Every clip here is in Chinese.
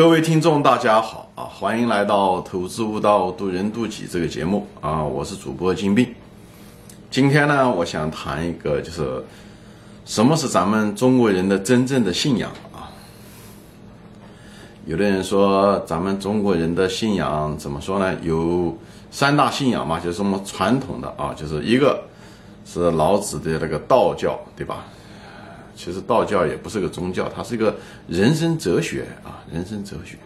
各位听众，大家好啊！欢迎来到《投资悟道，渡人渡己》这个节目啊！我是主播金斌。今天呢，我想谈一个，就是什么是咱们中国人的真正的信仰啊？有的人说，咱们中国人的信仰怎么说呢？有三大信仰嘛，就是我们传统的啊，就是一个是老子的那个道教，对吧？其实道教也不是个宗教，它是一个人生哲学啊，人生哲学，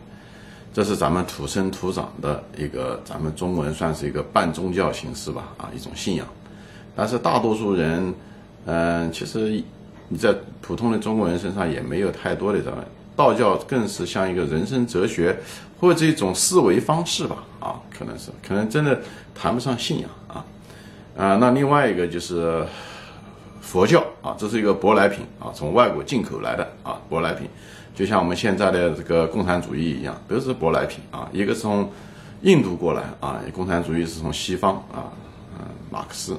这是咱们土生土长的一个，咱们中国人算是一个半宗教形式吧，啊，一种信仰。但是大多数人，嗯，其实你在普通的中国人身上也没有太多的这样，道教更是像一个人生哲学或者一种思维方式吧，啊，可能是，可能真的谈不上信仰啊，啊，那另外一个就是。佛教啊，这是一个舶来品啊，从外国进口来的啊，舶来品，就像我们现在的这个共产主义一样，都是舶来品啊。一个是从印度过来啊，共产主义是从西方啊，嗯，马克思，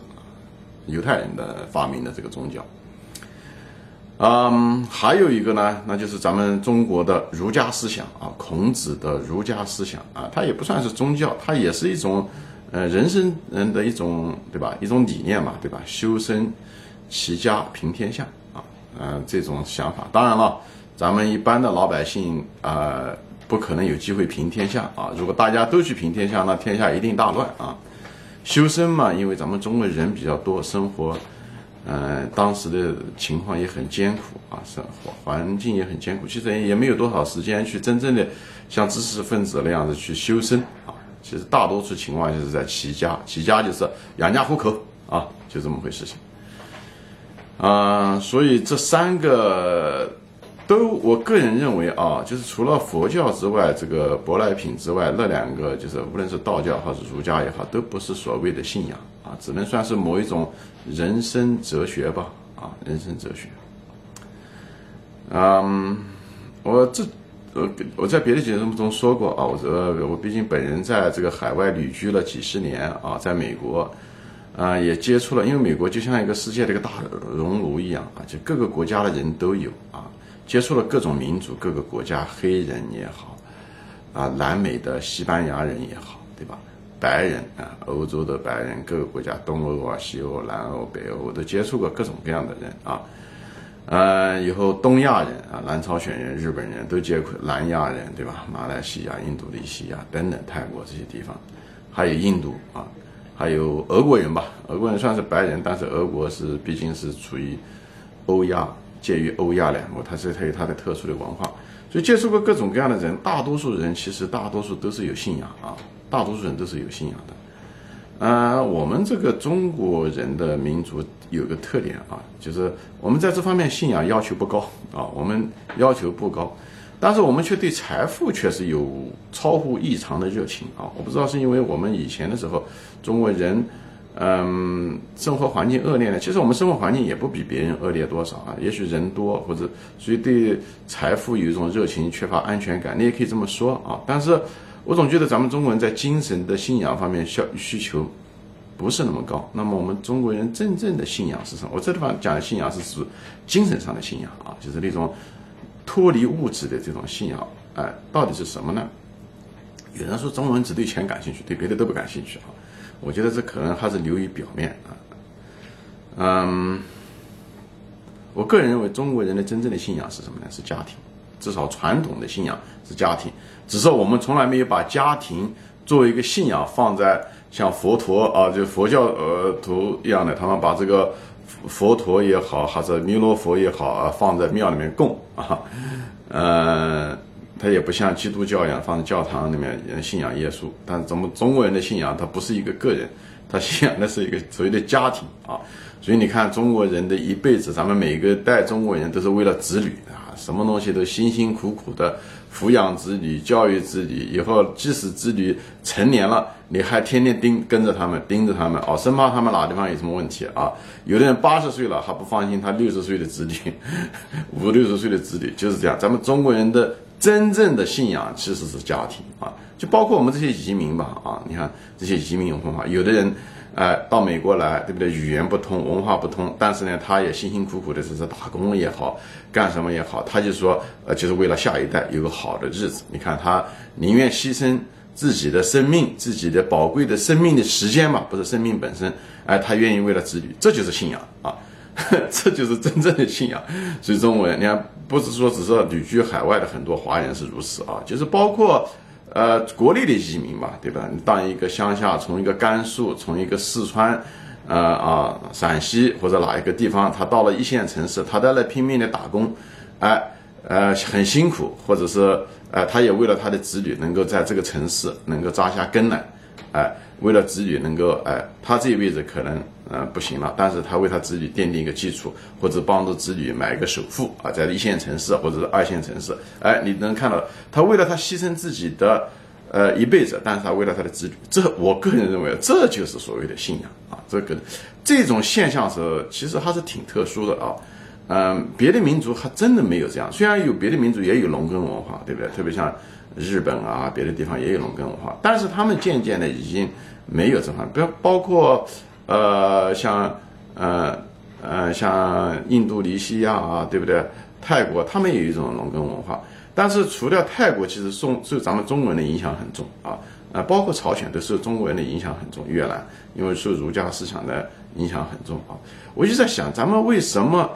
犹太人的发明的这个宗教。嗯，还有一个呢，那就是咱们中国的儒家思想啊，孔子的儒家思想啊，它也不算是宗教，它也是一种呃人生人的一种对吧，一种理念嘛，对吧？修身。齐家平天下啊，嗯，这种想法，当然了，咱们一般的老百姓啊，不可能有机会平天下啊。如果大家都去平天下，那天下一定大乱啊。修身嘛，因为咱们中国人比较多，生活，嗯，当时的情况也很艰苦啊，生活环境也很艰苦，其实也没有多少时间去真正的像知识分子那样子去修身啊。其实大多数情况就是在齐家，齐家就是养家糊口啊，就这么回事情。啊，所以这三个都，我个人认为啊，就是除了佛教之外，这个舶来品之外，那两个就是无论是道教还是儒家也好，都不是所谓的信仰啊，只能算是某一种人生哲学吧啊，人生哲学。嗯，我这呃我在别的节目中说过啊，我这我毕竟本人在这个海外旅居了几十年啊，在美国。啊，也接触了，因为美国就像一个世界的一个大熔炉一样啊，就各个国家的人都有啊，接触了各种民族、各个国家，黑人也好，啊，南美的西班牙人也好，对吧？白人啊，欧洲的白人，各个国家，东欧啊、西欧、南欧、北欧，我都接触过各种各样的人啊。呃，以后东亚人啊，南朝鲜人、日本人都接触，南亚人对吧？马来西亚、印度尼西亚等等，泰国这些地方，还有印度啊。还有俄国人吧，俄国人算是白人，但是俄国是毕竟是处于欧亚，介于欧亚两国，它是它有它的特殊的文化，所以接触过各种各样的人，大多数人其实大多数都是有信仰啊，大多数人都是有信仰的。啊，我们这个中国人的民族有个特点啊，就是我们在这方面信仰要求不高啊，我们要求不高。但是我们却对财富确实有超乎异常的热情啊！我不知道是因为我们以前的时候，中国人，嗯，生活环境恶劣呢？其实我们生活环境也不比别人恶劣多少啊。也许人多或者所以对财富有一种热情，缺乏安全感，你也可以这么说啊。但是我总觉得咱们中国人在精神的信仰方面需需求不是那么高。那么我们中国人真正的信仰是什么？我这地方讲的信仰是指精神上的信仰啊，就是那种。脱离物质的这种信仰，哎，到底是什么呢？有人说中国人只对钱感兴趣，对别的都不感兴趣啊。我觉得这可能还是流于表面啊。嗯，我个人认为中国人的真正的信仰是什么呢？是家庭，至少传统的信仰是家庭。只是我们从来没有把家庭作为一个信仰放在像佛陀啊，就佛教呃徒一样的，他们把这个。佛陀也好，还是弥勒佛也好啊，放在庙里面供 啊，呃，他也不像基督教一样放在教堂里面信仰耶稣。但是咱们中国人的信仰，他不是一个个人，他信仰的是一个所谓的家庭啊。所以你看，中国人的一辈子，咱们每个代中国人都是为了子女啊，什么东西都辛辛苦苦的。抚养子女、教育子女，以后即使子女成年了，你还天天盯跟着他们，盯着他们哦，生怕他们哪地方有什么问题啊。有的人八十岁了还不放心他六十岁的子女，五六十岁的子女就是这样。咱们中国人的真正的信仰其实是家庭啊，就包括我们这些移民吧啊，你看这些移民文化，有的人哎，到美国来，对不对？语言不通，文化不通，但是呢，他也辛辛苦苦的，是是打工也好，干什么也好，他就说，呃，就是为了下一代有个好的日子。你看，他宁愿牺牲自己的生命，自己的宝贵的生命的时间嘛，不是生命本身，哎，他愿意为了子女，这就是信仰啊，这就是真正的信仰。所以中国人，你看，不是说只是旅居海外的很多华人是如此啊，就是包括。呃，国内的移民嘛，对吧？你当一个乡下，从一个甘肃，从一个四川，呃啊，陕西或者哪一个地方，他到了一线城市，他在那拼命的打工，哎，呃，很辛苦，或者是，呃，他也为了他的子女能够在这个城市能够扎下根来，哎。为了子女能够哎，他这一辈子可能嗯不行了，但是他为他子女奠定一个基础，或者帮助子女买一个首付啊，在一线城市或者是二线城市，哎，你能看到他为了他牺牲自己的呃一辈子，但是他为了他的子女，这我个人认为这就是所谓的信仰啊，这个这种现象是其实还是挺特殊的啊，嗯，别的民族还真的没有这样，虽然有别的民族也有农耕文化，对不对？特别像。日本啊，别的地方也有农耕文化，但是他们渐渐的已经没有这方面，比如包括呃像呃呃像印度尼西亚啊，对不对？泰国他们也有一种农耕文化，但是除了泰国，其实受受咱们中国人的影响很重啊，呃，包括朝鲜都受中国人的影响很重，越南因为受儒家思想的影响很重啊。我就在想，咱们为什么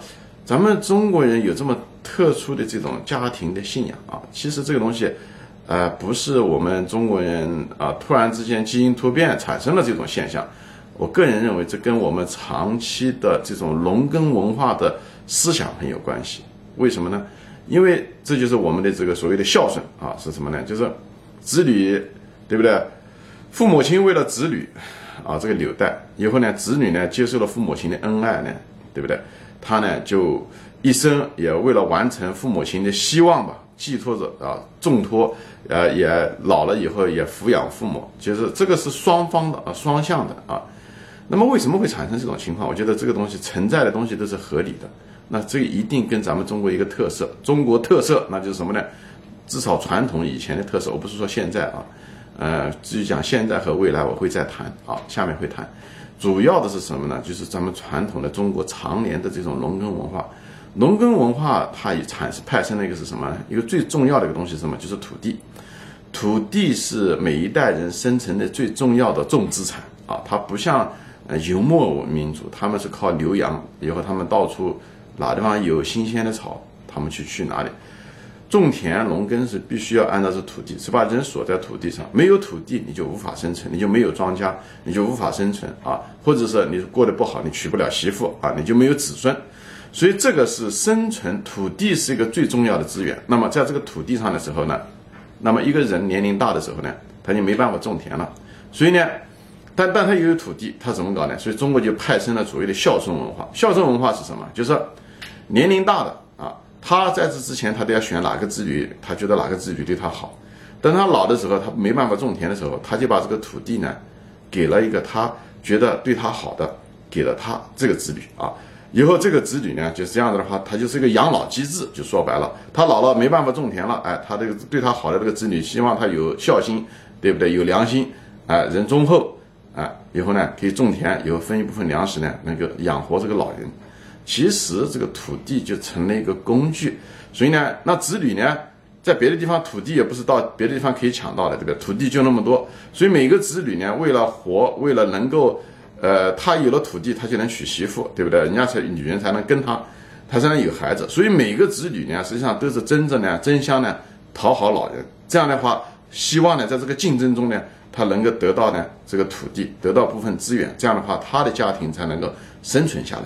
咱们中国人有这么特殊的这种家庭的信仰啊？其实这个东西。呃，不是我们中国人啊，突然之间基因突变产生了这种现象。我个人认为，这跟我们长期的这种农耕文化的思想很有关系。为什么呢？因为这就是我们的这个所谓的孝顺啊，是什么呢？就是子女，对不对？父母亲为了子女啊，这个纽带以后呢，子女呢接受了父母亲的恩爱呢，对不对？他呢就一生也为了完成父母亲的希望吧。寄托着啊，重托，呃，也老了以后也抚养父母，就是这个是双方的啊，双向的啊。那么为什么会产生这种情况？我觉得这个东西存在的东西都是合理的。那这一定跟咱们中国一个特色，中国特色那就是什么呢？至少传统以前的特色，我不是说现在啊，呃，至于讲现在和未来，我会再谈啊，下面会谈。主要的是什么呢？就是咱们传统的中国常年的这种农耕文化。农耕文化它也产生派生了一个是什么？一个最重要的一个东西是什么？就是土地。土地是每一代人生存的最重要的重资产啊！它不像游牧民族，他们是靠牛羊，以后他们到处哪地方有新鲜的草，他们去去哪里。种田农耕是必须要按照这土地，是把人锁在土地上，没有土地你就无法生存，你就没有庄稼，你就无法生存啊！或者是你过得不好，你娶不了媳妇啊，你就没有子孙。所以这个是生存，土地是一个最重要的资源。那么在这个土地上的时候呢，那么一个人年龄大的时候呢，他就没办法种田了。所以呢，但但他又有土地，他怎么搞呢？所以中国就派生了所谓的孝顺文化。孝顺文化是什么？就是年龄大的啊，他在这之前他都要选哪个子女，他觉得哪个子女对他好。等他老的时候，他没办法种田的时候，他就把这个土地呢，给了一个他觉得对他好的，给了他这个子女啊。以后这个子女呢，就是这样子的话，他就是一个养老机制。就说白了，他老了没办法种田了，哎，他这个对他好的这个子女，希望他有孝心，对不对？有良心，哎，人忠厚，啊，以后呢可以种田，以后分一部分粮食呢，能够养活这个老人。其实这个土地就成了一个工具，所以呢，那子女呢，在别的地方土地也不是到别的地方可以抢到的，对不对？土地就那么多，所以每个子女呢，为了活，为了能够。呃，他有了土地，他就能娶媳妇，对不对？人家才女人才能跟他，他才能有孩子。所以每个子女呢，实际上都是争着呢，争相呢讨好老人。这样的话，希望呢，在这个竞争中呢，他能够得到呢这个土地，得到部分资源。这样的话，他的家庭才能够生存下来。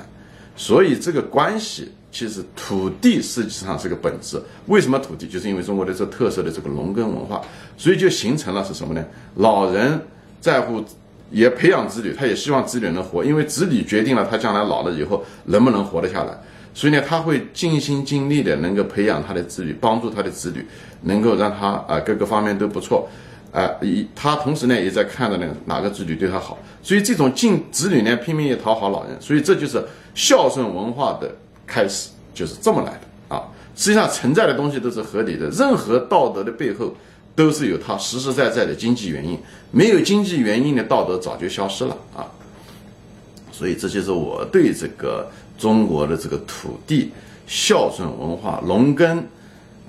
所以这个关系，其实土地实际上是个本质。为什么土地？就是因为中国的这特色的这个农耕文化，所以就形成了是什么呢？老人在乎。也培养子女，他也希望子女能活，因为子女决定了他将来老了以后能不能活得下来。所以呢，他会尽心尽力的能够培养他的子女，帮助他的子女，能够让他啊各个方面都不错，啊，一他同时呢也在看着呢哪个子女对他好。所以这种尽子女呢拼命也讨好老人，所以这就是孝顺文化的开始，就是这么来的啊。实际上存在的东西都是合理的，任何道德的背后。都是有它实实在在的经济原因，没有经济原因的道德早就消失了啊。所以这就是我对这个中国的这个土地孝顺文化、农耕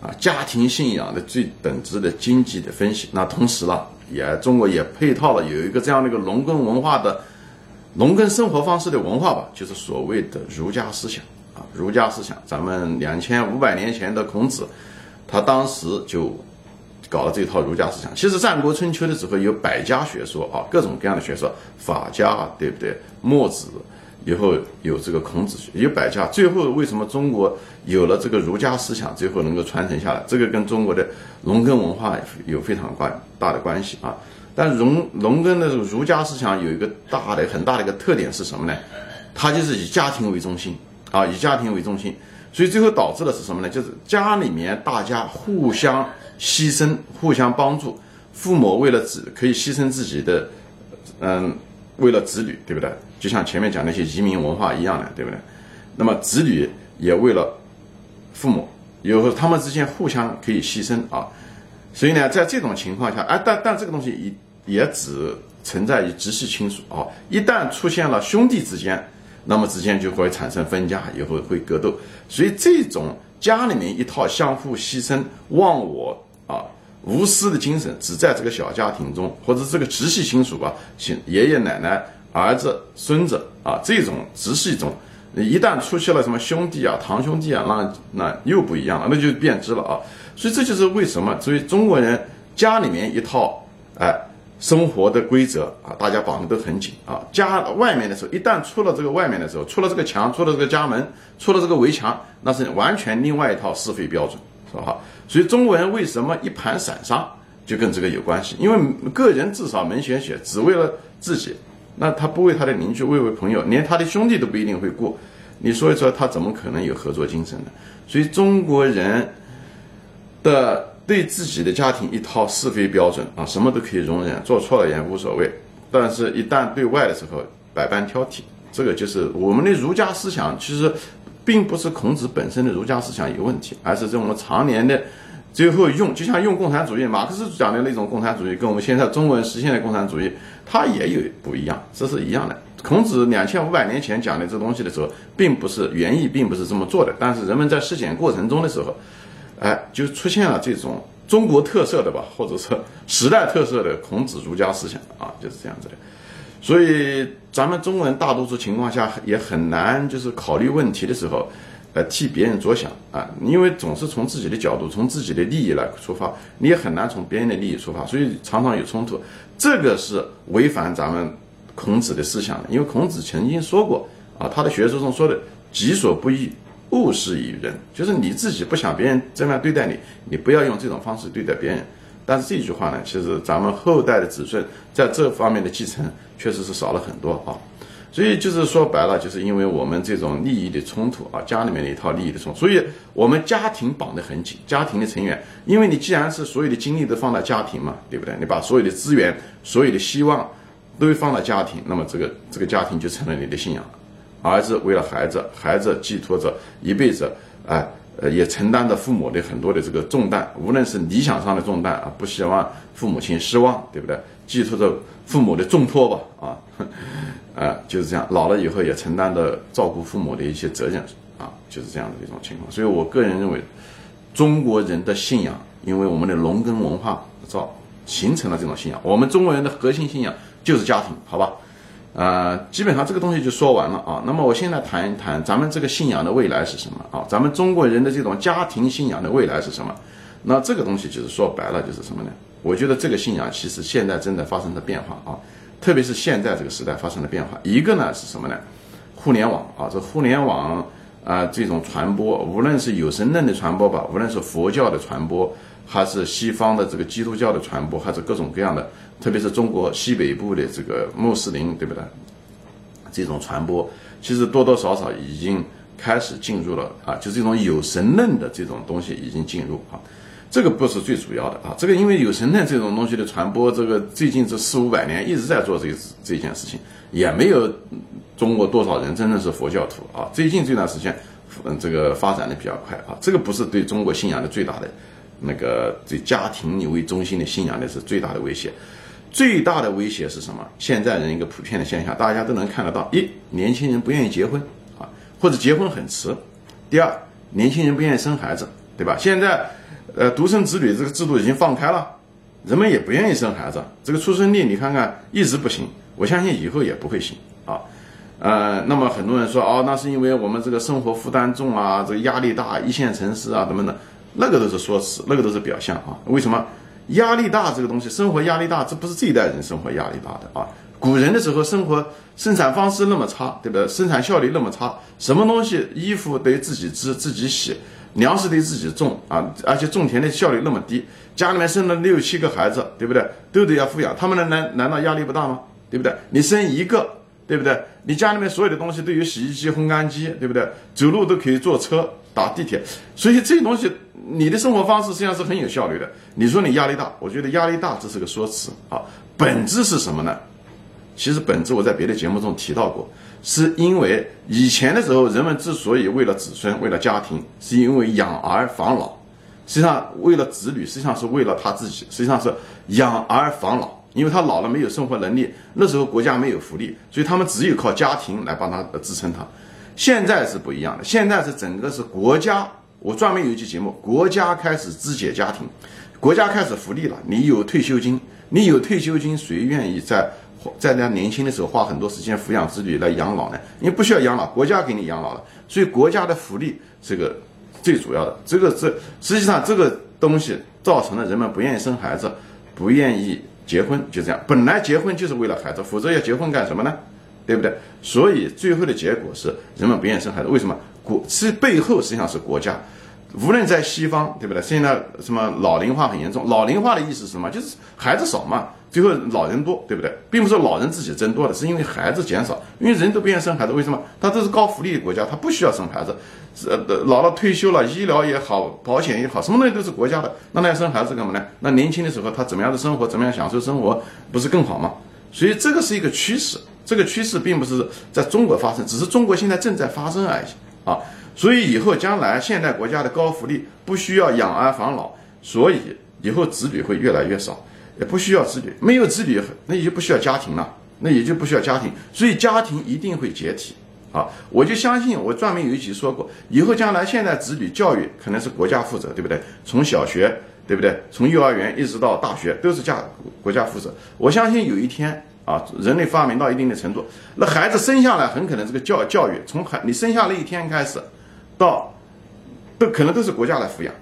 啊、家庭信仰的最本质的经济的分析。那同时呢，也中国也配套了有一个这样的一个农耕文化的农耕生活方式的文化吧，就是所谓的儒家思想啊，儒家思想。咱们两千五百年前的孔子，他当时就。搞了这套儒家思想。其实战国春秋的时候有百家学说啊，各种各样的学说，法家对不对？墨子，以后有这个孔子学，有百家。最后为什么中国有了这个儒家思想，最后能够传承下来？这个跟中国的农耕文化有非常关大的关系啊。但农农耕的儒家思想有一个大的很大的一个特点是什么呢？它就是以家庭为中心啊，以家庭为中心。所以最后导致的是什么呢？就是家里面大家互相牺牲、互相帮助，父母为了子可以牺牲自己的，嗯，为了子女，对不对？就像前面讲那些移民文化一样的，对不对？那么子女也为了父母，有时候他们之间互相可以牺牲啊。所以呢，在这种情况下，哎，但但这个东西也也只存在于直系亲属啊。一旦出现了兄弟之间。那么之间就会产生分家，以后会格斗，所以这种家里面一套相互牺牲、忘我啊、无私的精神，只在这个小家庭中，或者这个直系亲属吧，亲爷爷奶奶、儿子、孙子啊，这种直系中，一旦出现了什么兄弟啊、堂兄弟啊，那那又不一样了，那就变质了啊。所以这就是为什么，所以中国人家里面一套，哎。生活的规则啊，大家绑的都很紧啊。家外面的时候，一旦出了这个外面的时候，出了这个墙，出了这个家门，出了这个围墙，那是完全另外一套是非标准，是吧？所以中国人为什么一盘散沙，就跟这个有关系。因为个人至少门选选，只为了自己，那他不为他的邻居，为为朋友，连他的兄弟都不一定会过。你说一说，他怎么可能有合作精神呢？所以中国人的。对自己的家庭一套是非标准啊，什么都可以容忍，做错了也无所谓。但是，一旦对外的时候，百般挑剔。这个就是我们的儒家思想，其实并不是孔子本身的儒家思想有问题，而是在我们常年的最后用，就像用共产主义，马克思讲的那种共产主义，跟我们现在中国人实现的共产主义，它也有不一样，这是一样的。孔子两千五百年前讲的这东西的时候，并不是原意，并不是这么做的，但是人们在实践过程中的时候。哎，就出现了这种中国特色的吧，或者是时代特色的孔子儒家思想啊，就是这样子的。所以咱们中国人大多数情况下也很难，就是考虑问题的时候，呃，替别人着想啊，因为总是从自己的角度、从自己的利益来出发，你也很难从别人的利益出发，所以常常有冲突。这个是违反咱们孔子的思想的，因为孔子曾经说过啊，他的学说中说的“己所不欲”。勿施于人，就是你自己不想别人这样对待你，你不要用这种方式对待别人。但是这句话呢，其实咱们后代的子孙在这方面的继承确实是少了很多啊。所以就是说白了，就是因为我们这种利益的冲突啊，家里面的一套利益的冲突，所以我们家庭绑得很紧，家庭的成员，因为你既然是所有的精力都放在家庭嘛，对不对？你把所有的资源、所有的希望都放在家庭，那么这个这个家庭就成了你的信仰。儿子为了孩子，孩子寄托着一辈子，哎，呃，也承担着父母的很多的这个重担，无论是理想上的重担啊，不希望父母亲失望，对不对？寄托着父母的重托吧，啊，啊，就是这样，老了以后也承担着照顾父母的一些责任，啊，就是这样的一种情况。所以我个人认为，中国人的信仰，因为我们的农耕文化造形成了这种信仰，我们中国人的核心信仰就是家庭，好吧？呃，基本上这个东西就说完了啊。那么我现在谈一谈咱们这个信仰的未来是什么啊？咱们中国人的这种家庭信仰的未来是什么？那这个东西就是说白了就是什么呢？我觉得这个信仰其实现在正在发生的变化啊，特别是现在这个时代发生了变化。一个呢是什么呢？互联网啊，这互联网啊这种传播，无论是有神论的传播吧，无论是佛教的传播，还是西方的这个基督教的传播，还是各种各样的。特别是中国西北部的这个穆斯林，对不对？这种传播其实多多少少已经开始进入了啊，就这种有神论的这种东西已经进入啊。这个不是最主要的啊，这个因为有神论这种东西的传播，这个最近这四五百年一直在做这这件事情，也没有中国多少人真的是佛教徒啊。最近这段时间，嗯，这个发展的比较快啊，这个不是对中国信仰的最大的那个对家庭为中心的信仰的是最大的威胁。最大的威胁是什么？现在人一个普遍的现象，大家都能看得到：一，年轻人不愿意结婚啊，或者结婚很迟；第二，年轻人不愿意生孩子，对吧？现在，呃，独生子女这个制度已经放开了，人们也不愿意生孩子，这个出生率你看看一直不行，我相信以后也不会行啊。呃，那么很多人说，哦，那是因为我们这个生活负担重啊，这个压力大，一线城市啊，怎么的，那个都是说辞，那个都是表象啊。为什么？压力大这个东西，生活压力大，这不是这一代人生活压力大的啊。古人的时候，生活生产方式那么差，对不对？生产效率那么差，什么东西衣服得自己织自己洗，粮食得自己种啊，而且种田的效率那么低，家里面生了六七个孩子，对不对？都得要抚养，他们难难道压力不大吗？对不对？你生一个，对不对？你家里面所有的东西都有洗衣机、烘干机，对不对？走路都可以坐车、打地铁，所以这些东西。你的生活方式实际上是很有效率的。你说你压力大，我觉得压力大这是个说辞啊。本质是什么呢？其实本质我在别的节目中提到过，是因为以前的时候人们之所以为了子孙、为了家庭，是因为养儿防老。实际上为了子女，实际上是为了他自己，实际上是养儿防老。因为他老了没有生活能力，那时候国家没有福利，所以他们只有靠家庭来帮他支撑他。现在是不一样的，现在是整个是国家。我专门有一期节目，国家开始肢解家庭，国家开始福利了。你有退休金，你有退休金，谁愿意在在那年轻的时候花很多时间抚养子女来养老呢？你不需要养老，国家给你养老了。所以国家的福利这个最主要的，这个这实际上这个东西造成了人们不愿意生孩子，不愿意结婚，就这样。本来结婚就是为了孩子，否则要结婚干什么呢？对不对？所以最后的结果是人们不愿意生孩子。为什么？国其背后实际上是国家。无论在西方，对不对？现在什么老龄化很严重？老龄化的意思是什么？就是孩子少嘛，最后老人多，对不对？并不是老人自己增多的，是因为孩子减少，因为人都不愿意生孩子。为什么？他这是高福利的国家，他不需要生孩子。呃，老了退休了，医疗也好，保险也好，什么东西都是国家的。那他要生孩子干嘛呢？那年轻的时候他怎么样的生活，怎么样享受生活，不是更好吗？所以这个是一个趋势，这个趋势并不是在中国发生，只是中国现在正在发生而已啊。所以以后将来现代国家的高福利不需要养儿防老，所以以后子女会越来越少，也不需要子女，没有子女那也就不需要家庭了，那也就不需要家庭，所以家庭一定会解体啊！我就相信，我专门有一集说过，以后将来现在子女教育可能是国家负责，对不对？从小学对不对？从幼儿园一直到大学都是家国家负责。我相信有一天啊，人类发明到一定的程度，那孩子生下来很可能这个教教育从孩你生下那一天开始。到，都可能都是国家来抚养，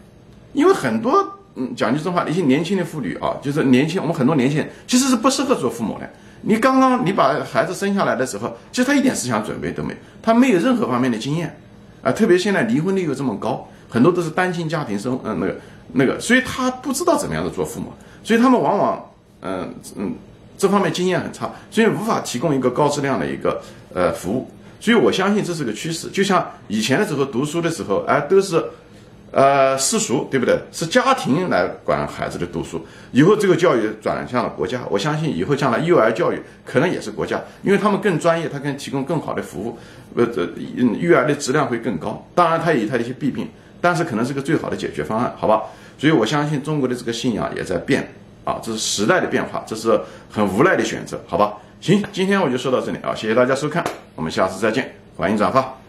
因为很多嗯讲句真话，一些年轻的妇女啊，就是年轻，我们很多年轻人其实是不适合做父母的。你刚刚你把孩子生下来的时候，其实他一点思想准备都没有，他没有任何方面的经验啊。特别现在离婚率又这么高，很多都是单亲家庭生，嗯，那个那个，所以他不知道怎么样的做父母，所以他们往往嗯嗯这方面经验很差，所以无法提供一个高质量的一个呃服务。所以我相信这是个趋势，就像以前的时候读书的时候，哎，都是，呃，私塾，对不对？是家庭来管孩子的读书。以后这个教育转向了国家，我相信以后将来幼儿教育可能也是国家，因为他们更专业，他可以提供更好的服务，呃，这育儿的质量会更高。当然，它有它的一些弊病，但是可能是个最好的解决方案，好吧？所以我相信中国的这个信仰也在变，啊，这是时代的变化，这是很无奈的选择，好吧？行，今天我就说到这里啊，谢谢大家收看，我们下次再见，欢迎转发。